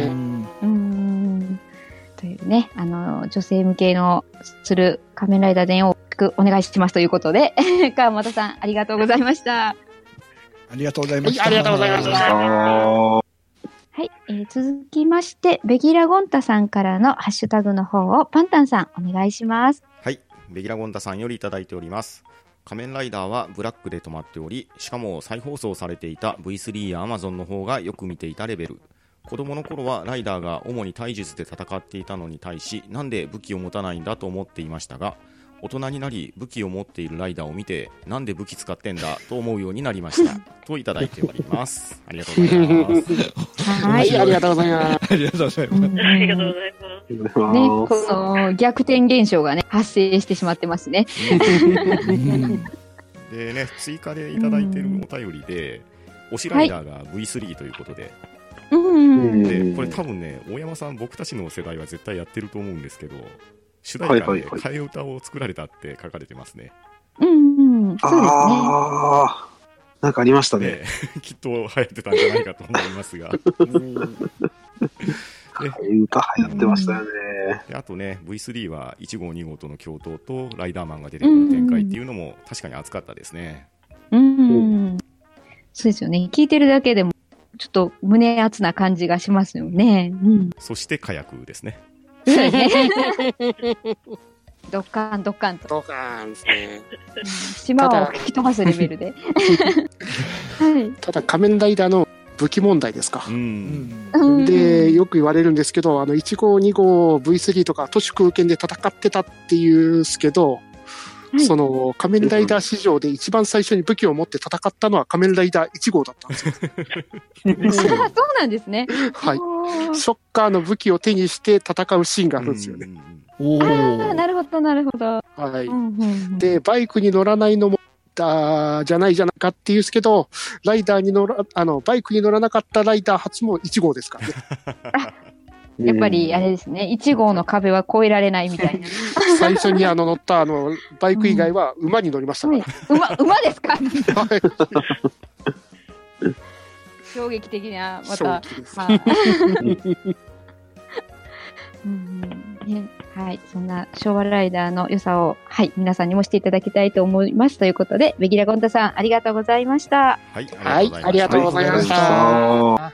S3: す
S4: ね。
S3: ねうーん。というね、あの、女性向けのする仮面ライダー伝をお願いしますということで、川本さん、ありがとうございました。
S1: ありがとうございました。
S4: はいありがとうございました
S6: あ
S3: はい、えー続きまして、ベギラゴンタさんからのハッシュタグの方をパンタンさん、お願いします。
S5: う。はい。ベギラゴンダさんよりいただいております。仮面ライダーはブラックで止まっており、しかも再放送されていた V3 や Amazon の方がよく見ていたレベル。子供の頃はライダーが主に体術で戦っていたのに対し、なんで武器を持たないんだと思っていましたが、大人になり武器を持っているライダーを見て、なんで武器使ってんだ と思うようになりました。といただいております。ありがとうございます。
S3: は
S4: はいい、ありがとうございます。
S1: ありがとうございます。
S3: ね、こ
S6: す。
S3: の逆転現象がね、発生してしまってますね。
S1: うん
S5: でね、追加でいただいているお便りで、推しライダーが V3 ということで、
S3: うん。
S5: でこれ多分ね、大山さん、僕たちの世代は絶対やってると思うんですけど、主題歌で
S6: はいはいはい
S5: 替え歌を作られたって書かれてますね。
S3: うん、うん。そうですね。
S6: ああ、なんかありましたね。
S5: ね きっと流行ってたんじゃないかと思いますが、
S6: 歌流行ってましたよね。
S5: であとね、V3 は1号、2号との共闘とライダーマンが出てくる展開っていうのも確かに熱かったですね。
S3: うん。そうですよね。聞いてるだけでも、ちょっと胸熱な感じがしますよね。うん。
S5: そして火薬ですね。
S3: ドッカンドッカンと。
S4: ドカーンですね。
S3: うん島を吹き飛ばすレベルで。はい。
S4: ただ仮面ライダーの武器問題ですかで、よく言われるんですけど、あの、1号、2号、V3 とか都市空間で戦ってたっていうんですけど、
S3: はい
S4: その仮面ライダー史上で一番最初に武器を持って戦ったのは仮面ライダー1号だったんですよ。
S3: あそうなんですね。
S4: はい。ショッカーの武器を手にして戦うシーンがあるんですよね。
S3: ああ、
S1: ー
S3: なるほど、なるほど。
S4: はい。で、バイクに乗らないのも、だじゃないじゃないかっていうんですけど、ライダーに乗ら、あの、バイクに乗らなかったライダー初も1号ですからね。
S3: やっぱり、あれですね、1号の壁は越えられないみたいな。
S4: 最初にあの乗ったあの、バイク以外は馬に乗りましたか
S3: はい、馬、馬ですか？衝撃的な、ま
S4: 衝
S3: た。
S4: 撃です。
S3: はい うんうんねはい。そんな昭和ライダーの良さを、はい、皆さんにもしていただきたいと思います。ということで、ベギラゴンタさん、ありがとうございました。
S5: はい、
S4: はいありがとうございました
S3: は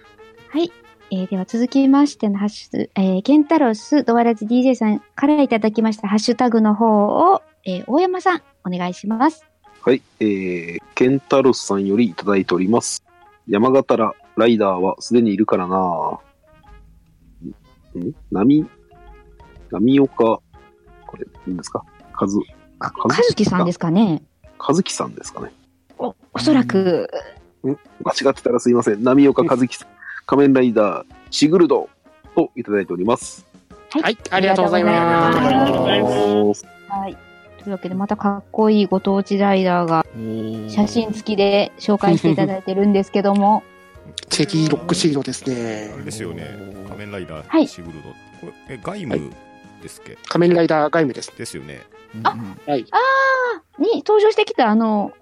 S3: い。えーでは続きましてのハッシュ、えーケンタロスドワラジ DJ さんからいただきましたハッシュタグの方を、えー大山さん、お願いします。
S6: はい、えー、ケンタロスさんよりいただいております。山形らライダーはすでにいるからなん？波、波岡、これ、何ですか？数、
S3: か、か？ずきさんですかね。
S6: 和樹さんですかね。
S3: お、おそらく、
S6: 間違ってたらすいません。波岡和樹さん、仮面ライダー、シグルドといただいております。
S4: はい、ありがとうございます。
S2: ありがとうございます。
S3: はい。というわけで、またかっこいいご当地ライダーが写真付きで紹介していただいてるんですけども、
S4: チェリーロックシードです
S5: あれ
S4: ね。
S5: ですよね。仮面ライダー、
S3: はい
S5: シグルド。これ、え、外務ですっけ、
S4: 仮面ライダーガイムです。
S5: ですよね。
S1: うんうん
S4: はい。
S3: に登場してきたあの、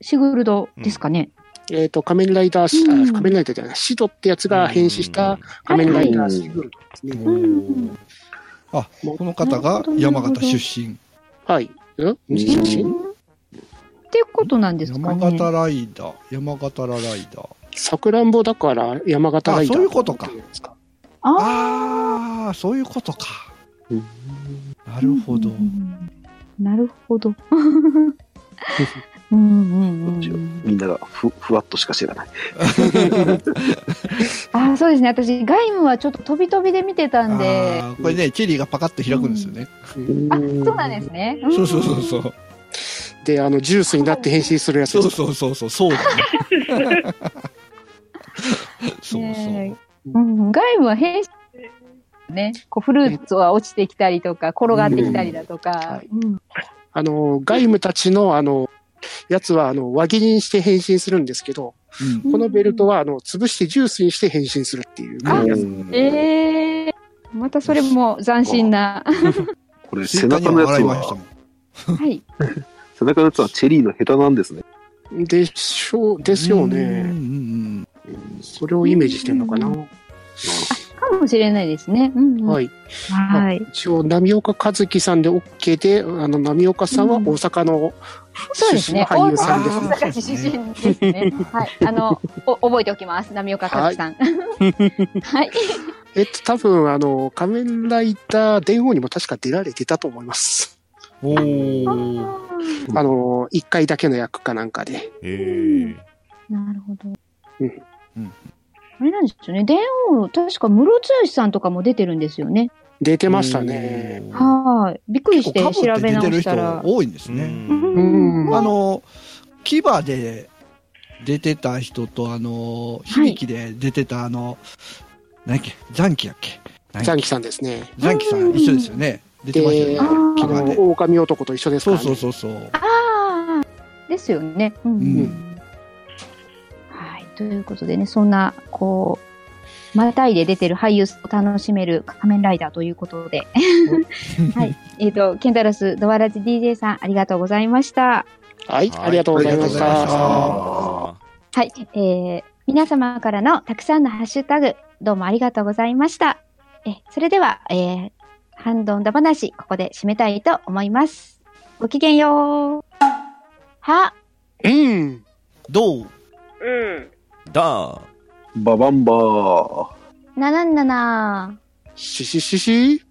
S3: シグルドですかね。
S4: えっ、と、仮面ライダーシ、
S3: うん
S4: あ仮面ライダーじゃない、シドってやつが変身した仮面ライダーシグルドですね。
S3: うん
S1: あ、この方が山形出身。
S4: はい。ん？
S6: ん
S4: 出身？
S3: っていうことなんですか
S1: 山
S3: ね。
S1: 形ライダー。山形ライダー。
S4: さくらんぼだから山形ライダー。
S1: あそういうことか
S3: あ
S1: あ、そういうことか。
S6: うん
S1: なるほど
S3: う。んなるほど。うん うんうん。
S6: みんながふふわっとしか知らない。
S3: あ、そうですね。私、外務はちょっと飛び飛びで見てたんで。
S1: これね、チェリーがパカッと開くんですよね。
S3: あ、そうなんですね。ん
S1: そうそうそうそう。
S4: で、あの、ジュースになって変身するやつ
S1: そう。そうそうそう、そうだね。そう
S3: ねうん、外務は変身ね、こうフルーツが落ちてきたりとか、転がってきたりだとか
S4: あの、外務たちの、あの、やつは、あの、輪切りにして変身するんですけど、
S1: そう。うん
S4: このベルトは、あの、潰してジュースにして変身するっていう
S3: あ
S4: やつ。
S3: ええまたそれも斬新な。
S6: これ、背中のやつは、
S1: ん。
S3: はい。
S6: 背中のやつはチェリーのヘタなんですね。
S4: でしょう、ですよ
S1: うん
S4: ね。
S1: うん
S4: それをイメージしてるのかな。
S3: うんかもしれないですね。うんうん、。
S4: はいい。
S3: はい。
S4: 一応、波岡和樹さんで OK で、あの、波岡さんは大阪の
S3: そうですね。
S4: 出身の俳優さんです
S3: 大阪出身ですね。はい。あの、お覚えておきます。波岡和樹さん。はい。
S4: えっと、多分、あの、仮面ライダー電王にも確か出られてたと思います。
S1: おー。
S4: あの、一回だけの役かなんかで。
S5: えー、
S3: なるほど。
S4: うん
S1: うん
S3: あれなんですよね。電王、確か室剛さんとかも出てるんですよね。
S4: 出てましたね。
S3: はい。びっくりして調べ直したら。
S1: 多いんですね。
S4: うん
S1: あの、牙で出てた人と、あの、響きで出てた、あの、何やっけ、残機やっけ？何やっけ？
S4: ザンキさんですね。
S1: 残機さん一緒ですよね。出てました
S4: で、
S1: よ
S4: あ
S1: ね。牙
S4: の、
S1: で。
S4: 狼男と一緒です
S1: そう
S4: からね。
S1: そうそうそう。
S3: ああ、ですよね。うん。ということでね、そんな、こう、またいで出てる俳優を楽しめる仮面ライダーということで。はい。えっ、と、ケンタロス、ドワラジ DJ さん、ありがとうございました。
S4: はい、ありがとうございまし
S1: た
S3: はい。えー、皆様からのたくさんのハッシュタグ、どうもありがとうございました。え、それでは、えー、ハンドンダ話、ここで締めたいと思います。ごきげんよう。は、
S4: うん。
S1: どう
S2: うん。
S5: だ
S6: ババンバー。
S3: なななな。
S4: しししし。